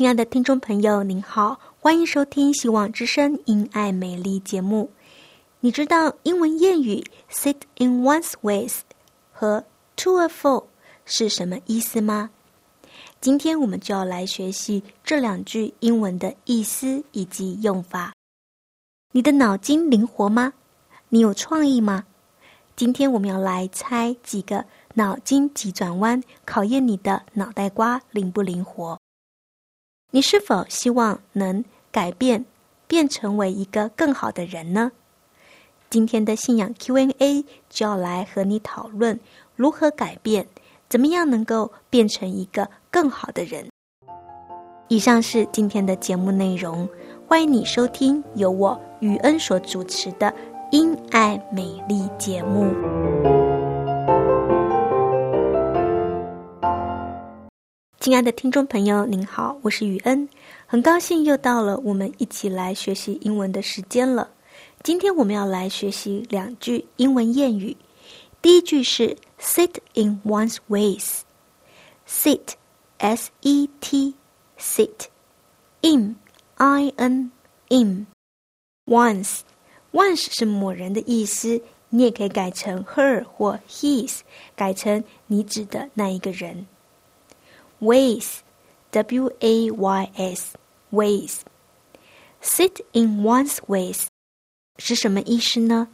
亲爱的听众朋友，您好，欢迎收听《希望之声·因爱美丽》节目。你知道英文谚语 “sit in one's ways” 和 “to a fool” 是什么意思吗？今天我们就要来学习这两句英文的意思以及用法。你的脑筋灵活吗？你有创意吗？今天我们要来猜几个脑筋急转弯，考验你的脑袋瓜灵不灵活。你是否希望能改变，变成为一个更好的人呢？今天的信仰 Q&A 就要来和你讨论如何改变，怎么样能够变成一个更好的人。以上是今天的节目内容，欢迎你收听由我雨恩所主持的《因爱美丽》节目。亲爱的听众朋友，您好，我是雨恩，很高兴又到了我们一起来学习英文的时间了。今天我们要来学习两句英文谚语。第一句是 “sit in one's ways”，sit，s e t，sit，in i n in，once，once 是某人的意思，你也可以改成 her 或 his，改成你指的那一个人。Ways, W A Y S, ways. Sit in one's ways 是什么意思呢？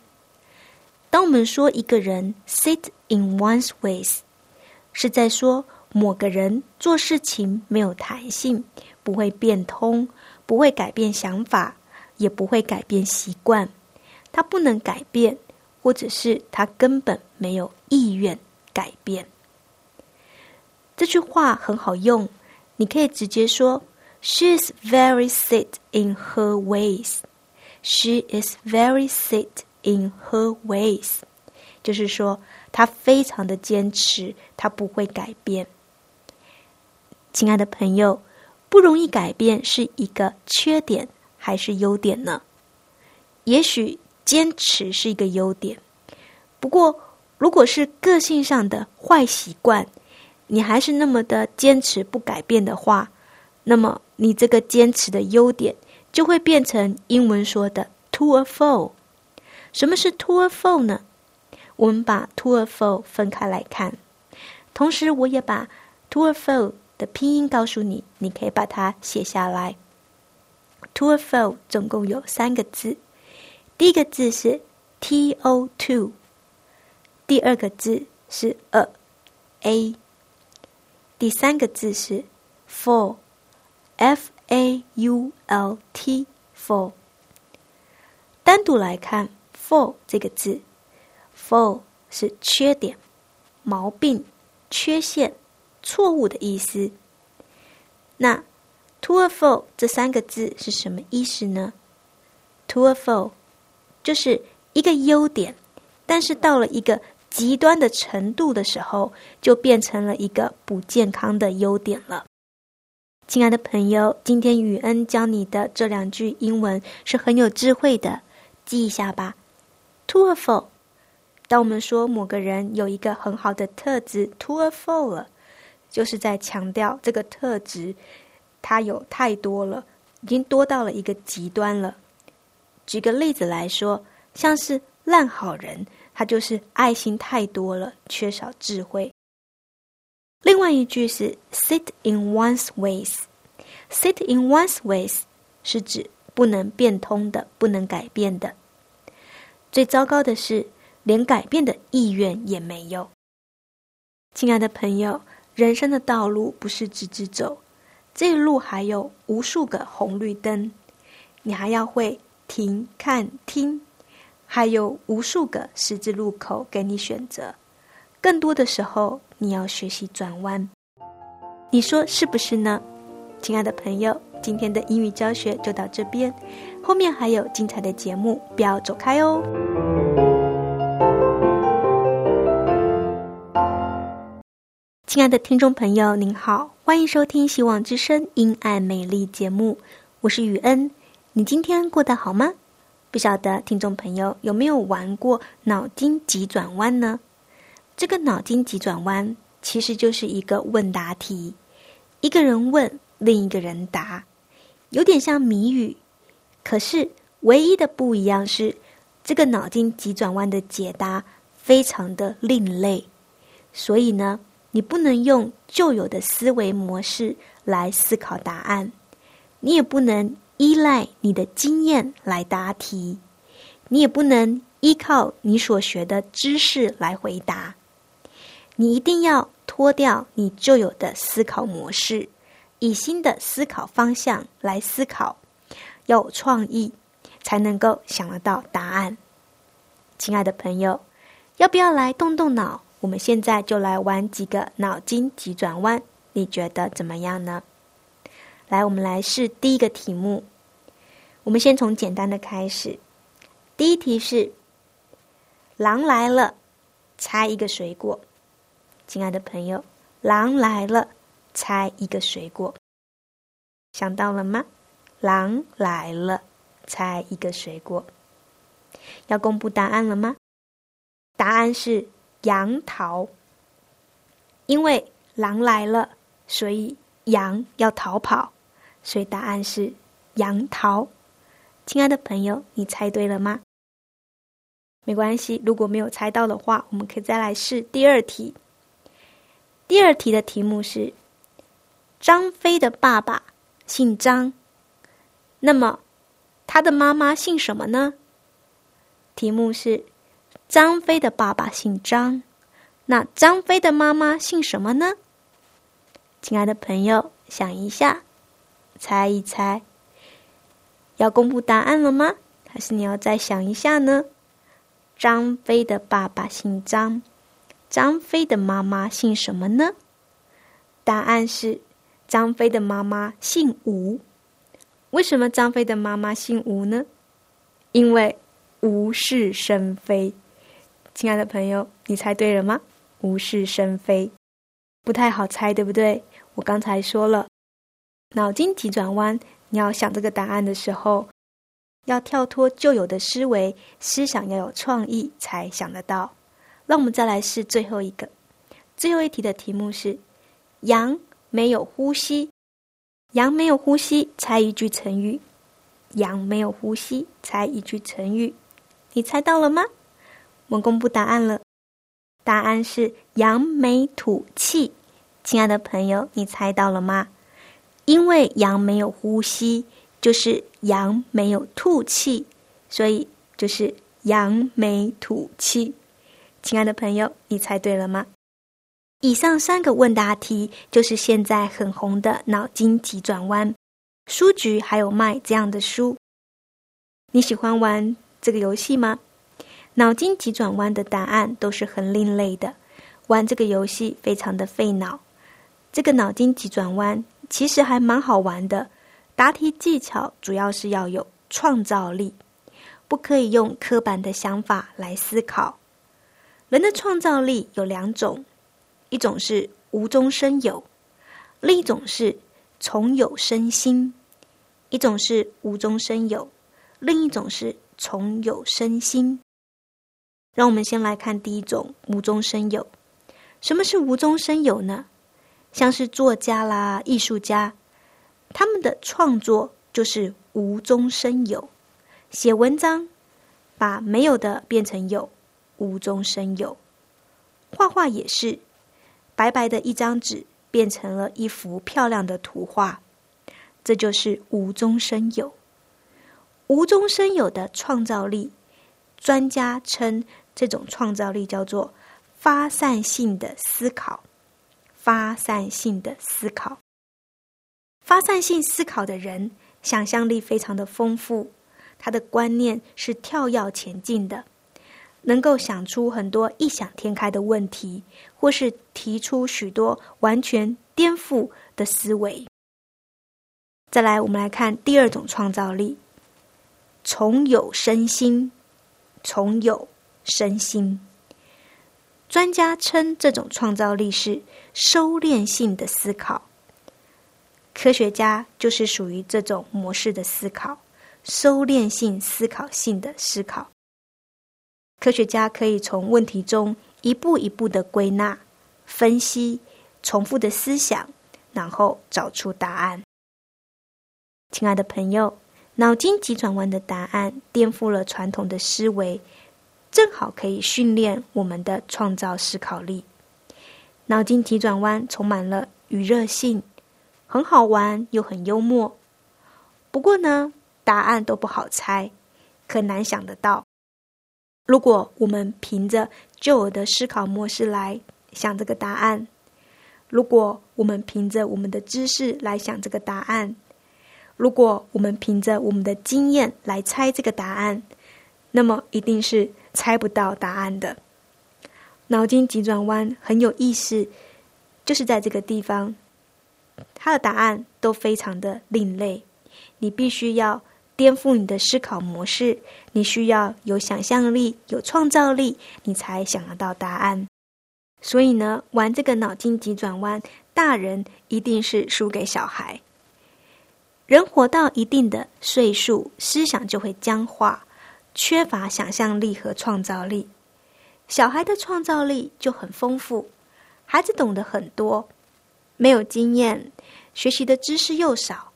当我们说一个人 sit in one's ways，是在说某个人做事情没有弹性，不会变通，不会改变想法，也不会改变习惯。他不能改变，或者是他根本没有意愿改变。这句话很好用，你可以直接说：“She is very set in her ways.” She is very set in her ways，就是说她非常的坚持，她不会改变。亲爱的朋友，不容易改变是一个缺点还是优点呢？也许坚持是一个优点，不过如果是个性上的坏习惯。你还是那么的坚持不改变的话，那么你这个坚持的优点就会变成英文说的 “to a fault”。什么是 “to a fault” 呢？我们把 “to a fault” 分开来看，同时我也把 “to a fault” 的拼音告诉你，你可以把它写下来。“to a fault” 总共有三个字，第一个字是 “t o two”，第二个字是 “a a”。第三个字是 “fault”，f a u l t，fault。单独来看 “fault” 这个字，“fault” 是缺点、毛病、缺陷、错误的意思。那 “to a fault” 这三个字是什么意思呢？“to a fault” 就是一个优点，但是到了一个。极端的程度的时候，就变成了一个不健康的优点了。亲爱的朋友，今天雨恩教你的这两句英文是很有智慧的，记一下吧。To a fault，当我们说某个人有一个很好的特质，to a fault 了，就是在强调这个特质，它有太多了，已经多到了一个极端了。举个例子来说，像是烂好人，他就是爱心太多了，缺少智慧。另外一句是 “sit in one's ways”。“sit in one's ways” 是指不能变通的，不能改变的。最糟糕的是，连改变的意愿也没有。亲爱的朋友，人生的道路不是直直走，这一路还有无数个红绿灯，你还要会停、看、听，还有无数个十字路口给你选择。更多的时候，你要学习转弯。你说是不是呢？亲爱的朋友，今天的英语教学就到这边，后面还有精彩的节目，不要走开哦。亲爱的听众朋友，您好，欢迎收听《希望之声·因爱美丽》节目，我是雨恩。你今天过得好吗？不晓得听众朋友有没有玩过脑筋急转弯呢？这个脑筋急转弯其实就是一个问答题，一个人问。另一个人答，有点像谜语，可是唯一的不一样是，这个脑筋急转弯的解答非常的另类，所以呢，你不能用旧有的思维模式来思考答案，你也不能依赖你的经验来答题，你也不能依靠你所学的知识来回答，你一定要脱掉你旧有的思考模式。以新的思考方向来思考，要有创意，才能够想得到答案。亲爱的朋友，要不要来动动脑？我们现在就来玩几个脑筋急转弯，你觉得怎么样呢？来，我们来试第一个题目。我们先从简单的开始。第一题是：狼来了，猜一个水果。亲爱的朋友，狼来了。猜一个水果，想到了吗？狼来了，猜一个水果。要公布答案了吗？答案是杨桃。因为狼来了，所以羊要逃跑，所以答案是杨桃。亲爱的朋友，你猜对了吗？没关系，如果没有猜到的话，我们可以再来试第二题。第二题的题目是。张飞的爸爸姓张，那么他的妈妈姓什么呢？题目是：张飞的爸爸姓张，那张飞的妈妈姓什么呢？亲爱的朋友，想一下，猜一猜，要公布答案了吗？还是你要再想一下呢？张飞的爸爸姓张，张飞的妈妈姓什么呢？答案是。张飞的妈妈姓吴，为什么张飞的妈妈姓吴呢？因为无事生非。亲爱的朋友，你猜对了吗？无事生非，不太好猜，对不对？我刚才说了，脑筋急转弯，你要想这个答案的时候，要跳脱旧有的思维，思想要有创意，才想得到。那我们再来试最后一个，最后一题的题目是羊。没有呼吸，羊没有呼吸，猜一句成语。羊没有呼吸，猜一句成语。你猜到了吗？我公布答案了，答案是扬眉吐气。亲爱的朋友，你猜到了吗？因为羊没有呼吸，就是羊没有吐气，所以就是扬眉吐气。亲爱的朋友，你猜对了吗？以上三个问答题就是现在很红的脑筋急转弯，书局还有卖这样的书。你喜欢玩这个游戏吗？脑筋急转弯的答案都是很另类的，玩这个游戏非常的费脑。这个脑筋急转弯其实还蛮好玩的，答题技巧主要是要有创造力，不可以用刻板的想法来思考。人的创造力有两种。一种是无中生有，另一种是从有生新；一种是无中生有，另一种是从有生新。让我们先来看第一种无中生有。什么是无中生有呢？像是作家啦、艺术家，他们的创作就是无中生有。写文章，把没有的变成有，无中生有。画画也是，白白的一张纸变成了一幅漂亮的图画，这就是无中生有。无中生有的创造力，专家称这种创造力叫做发散性的思考。发散性的思考，发散性思考的人想象力非常的丰富，他的观念是跳跃前进的，能够想出很多异想天开的问题，或是提出许多完全颠覆的思维。再来，我们来看第二种创造力。从有生心，从有生心。专家称这种创造力是收敛性的思考。科学家就是属于这种模式的思考，收敛性思考性的思考。科学家可以从问题中一步一步的归纳、分析、重复的思想，然后找出答案。亲爱的朋友。脑筋急转弯的答案颠覆了传统的思维，正好可以训练我们的创造思考力。脑筋急转弯充满了娱乐性，很好玩又很幽默。不过呢，答案都不好猜，可难想得到。如果我们凭着旧有的思考模式来想这个答案，如果我们凭着我们的知识来想这个答案。如果我们凭着我们的经验来猜这个答案，那么一定是猜不到答案的。脑筋急转弯很有意思，就是在这个地方，它的答案都非常的另类。你必须要颠覆你的思考模式，你需要有想象力、有创造力，你才想得到答案。所以呢，玩这个脑筋急转弯，大人一定是输给小孩。人活到一定的岁数，思想就会僵化，缺乏想象力和创造力。小孩的创造力就很丰富，孩子懂得很多，没有经验，学习的知识又少，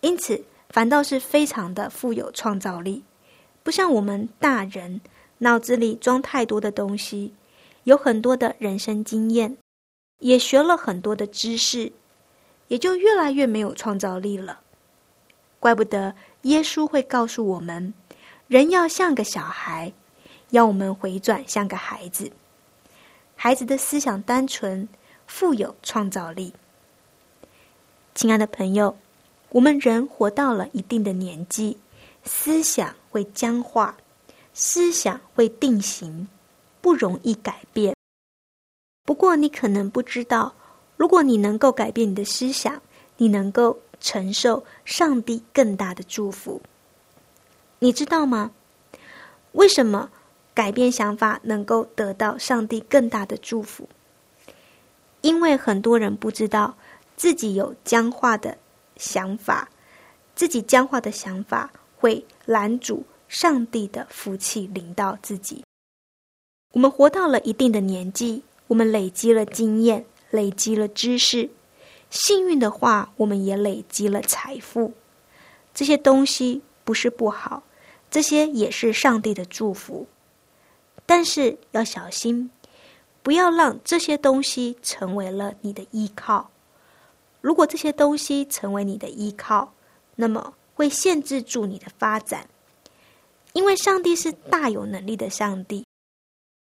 因此反倒是非常的富有创造力。不像我们大人，脑子里装太多的东西，有很多的人生经验，也学了很多的知识，也就越来越没有创造力了。怪不得耶稣会告诉我们，人要像个小孩，要我们回转像个孩子。孩子的思想单纯，富有创造力。亲爱的朋友，我们人活到了一定的年纪，思想会僵化，思想会定型，不容易改变。不过，你可能不知道，如果你能够改变你的思想，你能够。承受上帝更大的祝福，你知道吗？为什么改变想法能够得到上帝更大的祝福？因为很多人不知道自己有僵化的想法，自己僵化的想法会拦阻上帝的福气临到自己。我们活到了一定的年纪，我们累积了经验，累积了知识。幸运的话，我们也累积了财富。这些东西不是不好，这些也是上帝的祝福。但是要小心，不要让这些东西成为了你的依靠。如果这些东西成为你的依靠，那么会限制住你的发展。因为上帝是大有能力的上帝，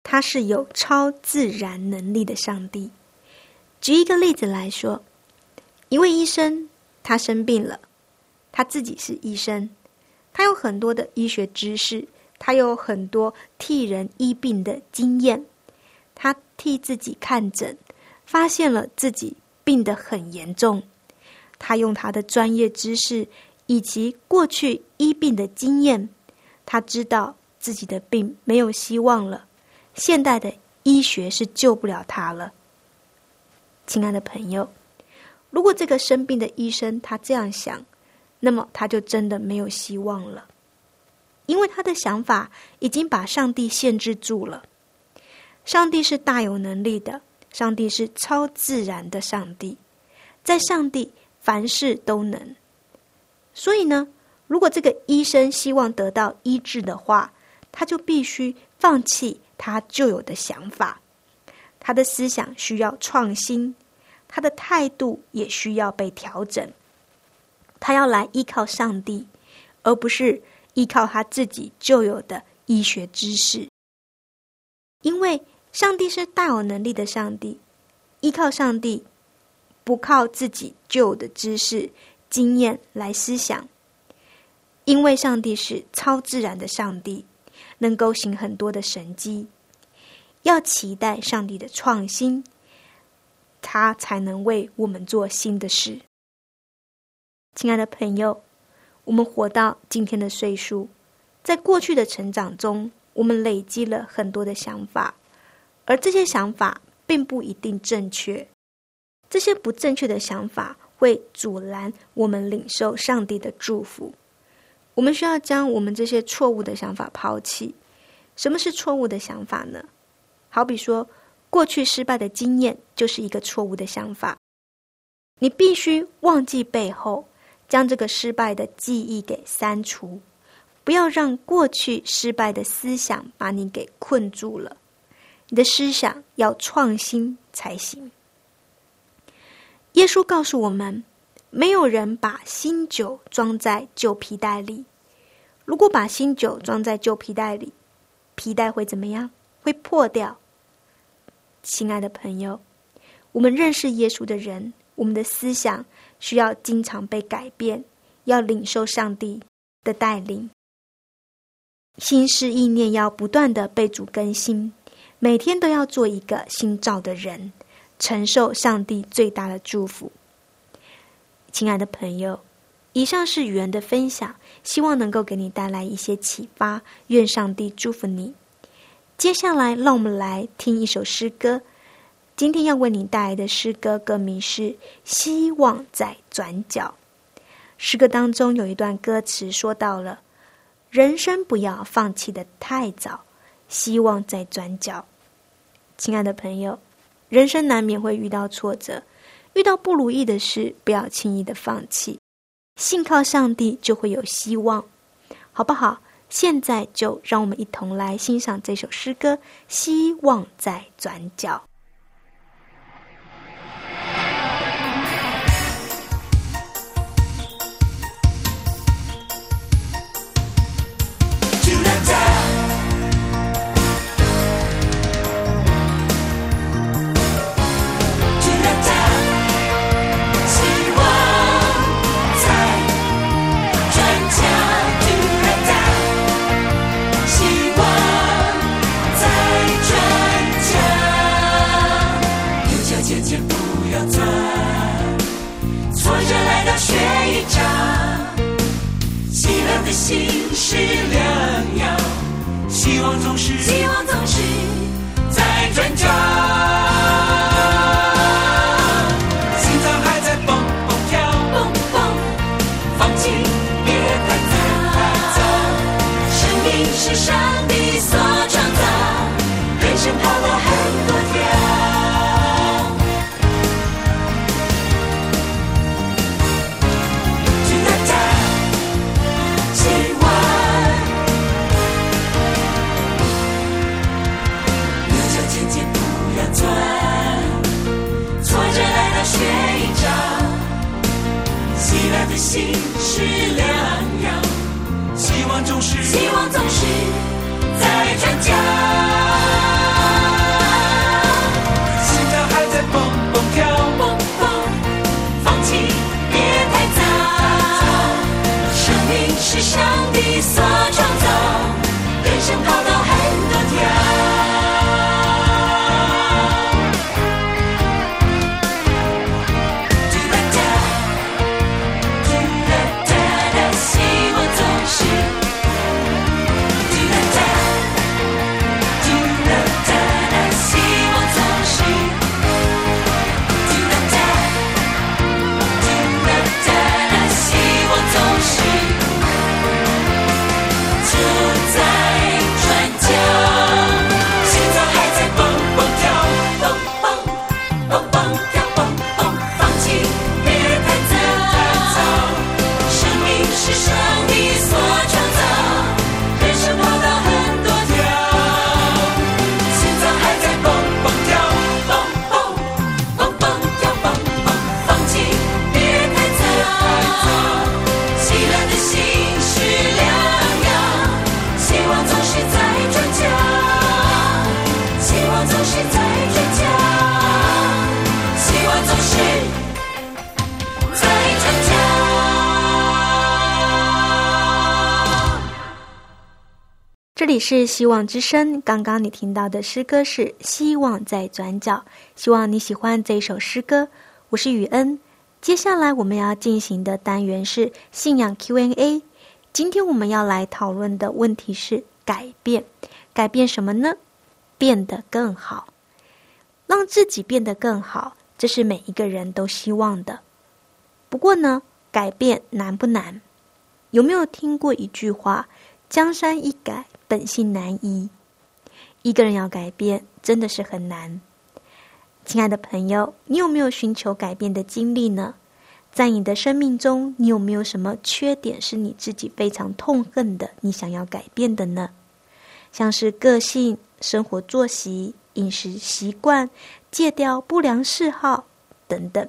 他是有超自然能力的上帝。举一个例子来说。一位医生，他生病了，他自己是医生，他有很多的医学知识，他有很多替人医病的经验，他替自己看诊，发现了自己病得很严重，他用他的专业知识以及过去医病的经验，他知道自己的病没有希望了，现代的医学是救不了他了，亲爱的朋友。如果这个生病的医生他这样想，那么他就真的没有希望了，因为他的想法已经把上帝限制住了。上帝是大有能力的，上帝是超自然的上帝，在上帝凡事都能。所以呢，如果这个医生希望得到医治的话，他就必须放弃他旧有的想法，他的思想需要创新，他的态度也需要被调整。他要来依靠上帝，而不是依靠他自己旧有的医学知识。因为上帝是大有能力的上帝，依靠上帝，不靠自己旧的知识、经验来思想。因为上帝是超自然的上帝，能够行很多的神迹，要期待上帝的创新，他才能为我们做新的事。亲爱的朋友，我们活到今天的岁数，在过去的成长中，我们累积了很多的想法，而这些想法并不一定正确。这些不正确的想法会阻拦我们领受上帝的祝福。我们需要将我们这些错误的想法抛弃。什么是错误的想法呢？好比说，过去失败的经验就是一个错误的想法。你必须忘记背后。将这个失败的记忆给删除，不要让过去失败的思想把你给困住了。你的思想要创新才行。耶稣告诉我们，没有人把新酒装在旧皮袋里。如果把新酒装在旧皮袋里，皮袋会怎么样？会破掉。亲爱的朋友，我们认识耶稣的人，我们的思想。需要经常被改变，要领受上帝的带领，心思意念要不断的被主更新，每天都要做一个新造的人，承受上帝最大的祝福。亲爱的朋友，以上是语言的分享，希望能够给你带来一些启发。愿上帝祝福你。接下来，让我们来听一首诗歌。今天要为你带来的诗歌歌名是《希望在转角》。诗歌当中有一段歌词说到了：“人生不要放弃的太早，希望在转角。”亲爱的朋友，人生难免会遇到挫折，遇到不如意的事，不要轻易的放弃。信靠上帝就会有希望，好不好？现在就让我们一同来欣赏这首诗歌《希望在转角》。张喜乐的心是良药希望总是希望总是是希望之声。刚刚你听到的诗歌是《希望在转角》，希望你喜欢这首诗歌。我是雨恩。接下来我们要进行的单元是信仰 Q&A。今天我们要来讨论的问题是改变，改变什么呢？变得更好，让自己变得更好，这是每一个人都希望的。不过呢，改变难不难？有没有听过一句话？江山易改，本性难移。一个人要改变，真的是很难。亲爱的朋友，你有没有寻求改变的经历呢？在你的生命中，你有没有什么缺点是你自己非常痛恨的？你想要改变的呢？像是个性、生活作息、饮食习惯、戒掉不良嗜好等等。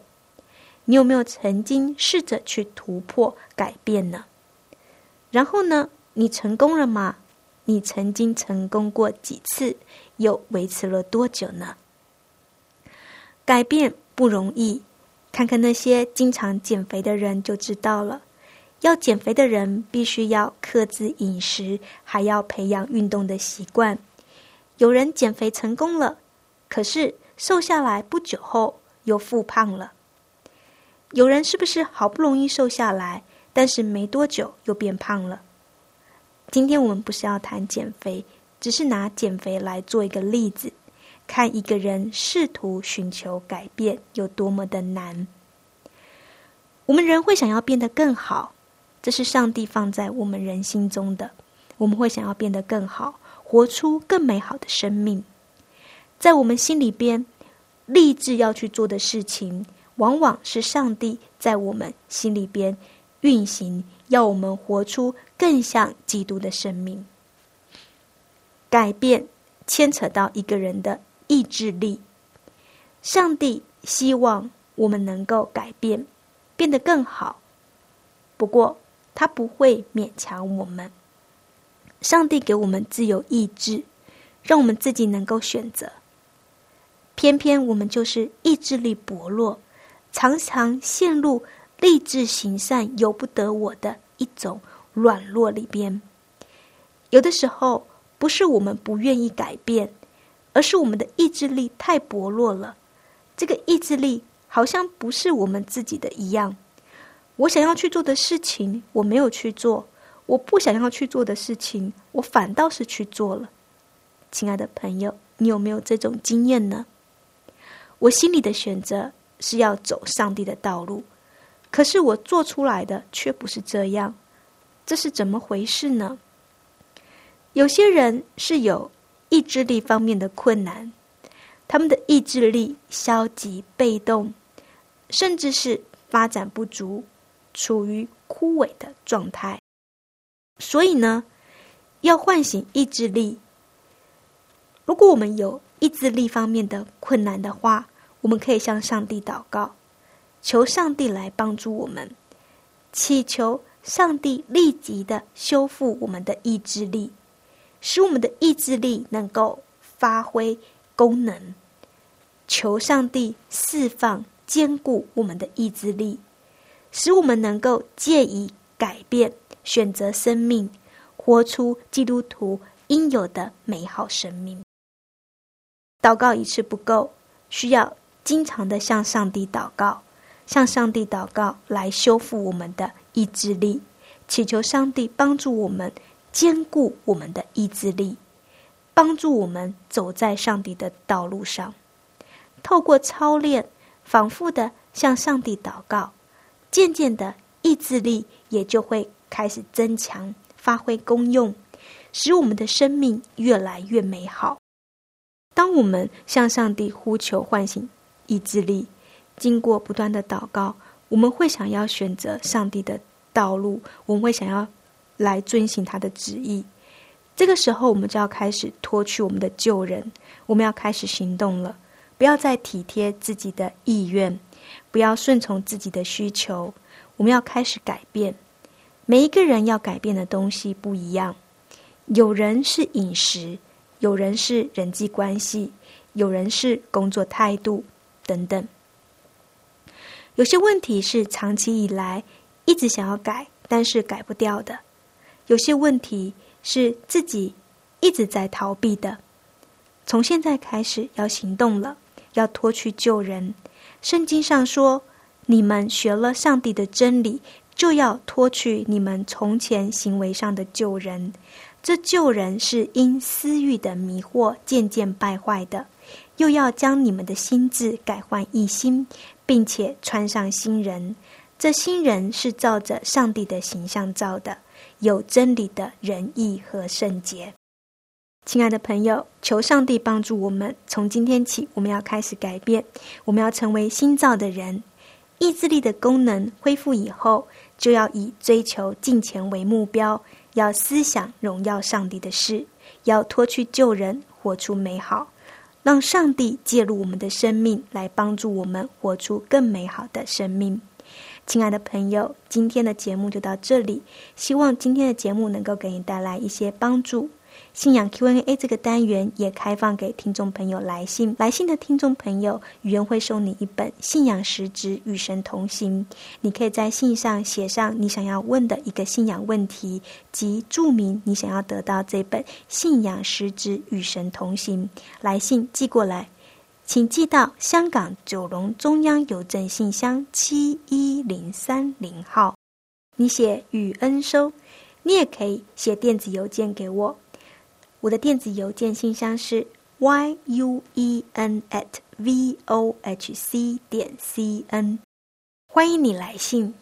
你有没有曾经试着去突破改变呢？然后呢？你成功了吗？你曾经成功过几次？又维持了多久呢？改变不容易，看看那些经常减肥的人就知道了。要减肥的人必须要克制饮食，还要培养运动的习惯。有人减肥成功了，可是瘦下来不久后又复胖了。有人是不是好不容易瘦下来，但是没多久又变胖了？今天我们不是要谈减肥，只是拿减肥来做一个例子，看一个人试图寻求改变有多么的难。我们人会想要变得更好，这是上帝放在我们人心中的。我们会想要变得更好，活出更美好的生命。在我们心里边，立志要去做的事情，往往是上帝在我们心里边运行。要我们活出更像基督的生命。改变牵扯到一个人的意志力。上帝希望我们能够改变，变得更好。不过，他不会勉强我们。上帝给我们自由意志，让我们自己能够选择。偏偏我们就是意志力薄弱，常常陷入。立志行善，由不得我的一种软弱里边。有的时候，不是我们不愿意改变，而是我们的意志力太薄弱了。这个意志力好像不是我们自己的一样。我想要去做的事情，我没有去做；我不想要去做的事情，我反倒是去做了。亲爱的朋友，你有没有这种经验呢？我心里的选择是要走上帝的道路。可是我做出来的却不是这样，这是怎么回事呢？有些人是有意志力方面的困难，他们的意志力消极被动，甚至是发展不足，处于枯萎的状态。所以呢，要唤醒意志力。如果我们有意志力方面的困难的话，我们可以向上帝祷告。求上帝来帮助我们，祈求上帝立即的修复我们的意志力，使我们的意志力能够发挥功能。求上帝释放、坚固我们的意志力，使我们能够借以改变、选择生命，活出基督徒应有的美好生命。祷告一次不够，需要经常的向上帝祷告。向上帝祷告，来修复我们的意志力，祈求上帝帮助我们坚固我们的意志力，帮助我们走在上帝的道路上。透过操练，反复的向上帝祷告，渐渐的意志力也就会开始增强，发挥功用，使我们的生命越来越美好。当我们向上帝呼求唤醒意志力。经过不断的祷告，我们会想要选择上帝的道路，我们会想要来遵行他的旨意。这个时候，我们就要开始脱去我们的旧人，我们要开始行动了。不要再体贴自己的意愿，不要顺从自己的需求，我们要开始改变。每一个人要改变的东西不一样，有人是饮食，有人是人际关系，有人是工作态度等等。有些问题是长期以来一直想要改，但是改不掉的；有些问题是自己一直在逃避的。从现在开始要行动了，要脱去救人。圣经上说：“你们学了上帝的真理，就要脱去你们从前行为上的旧人。这旧人是因私欲的迷惑渐渐败坏的。又要将你们的心智改换一新，并且穿上新人。这新人是照着上帝的形象造的，有真理的仁义和圣洁。”亲爱的朋友，求上帝帮助我们。从今天起，我们要开始改变，我们要成为新造的人。意志力的功能恢复以后，就要以追求金钱为目标，要思想荣耀上帝的事，要脱去旧人，活出美好，让上帝介入我们的生命，来帮助我们活出更美好的生命。亲爱的朋友，今天的节目就到这里，希望今天的节目能够给你带来一些帮助。信仰 Q&A 这个单元也开放给听众朋友来信，来信的听众朋友，语言会送你一本《信仰实质与神同行》，你可以在信上写上你想要问的一个信仰问题，及注明你想要得到这本《信仰实质与神同行》。来信寄过来，请寄到香港九龙中央邮政信箱七一零三零号。你写与恩收，你也可以写电子邮件给我。我的电子邮件信箱是 y u e n at v o h c 点 c n，欢迎你来信。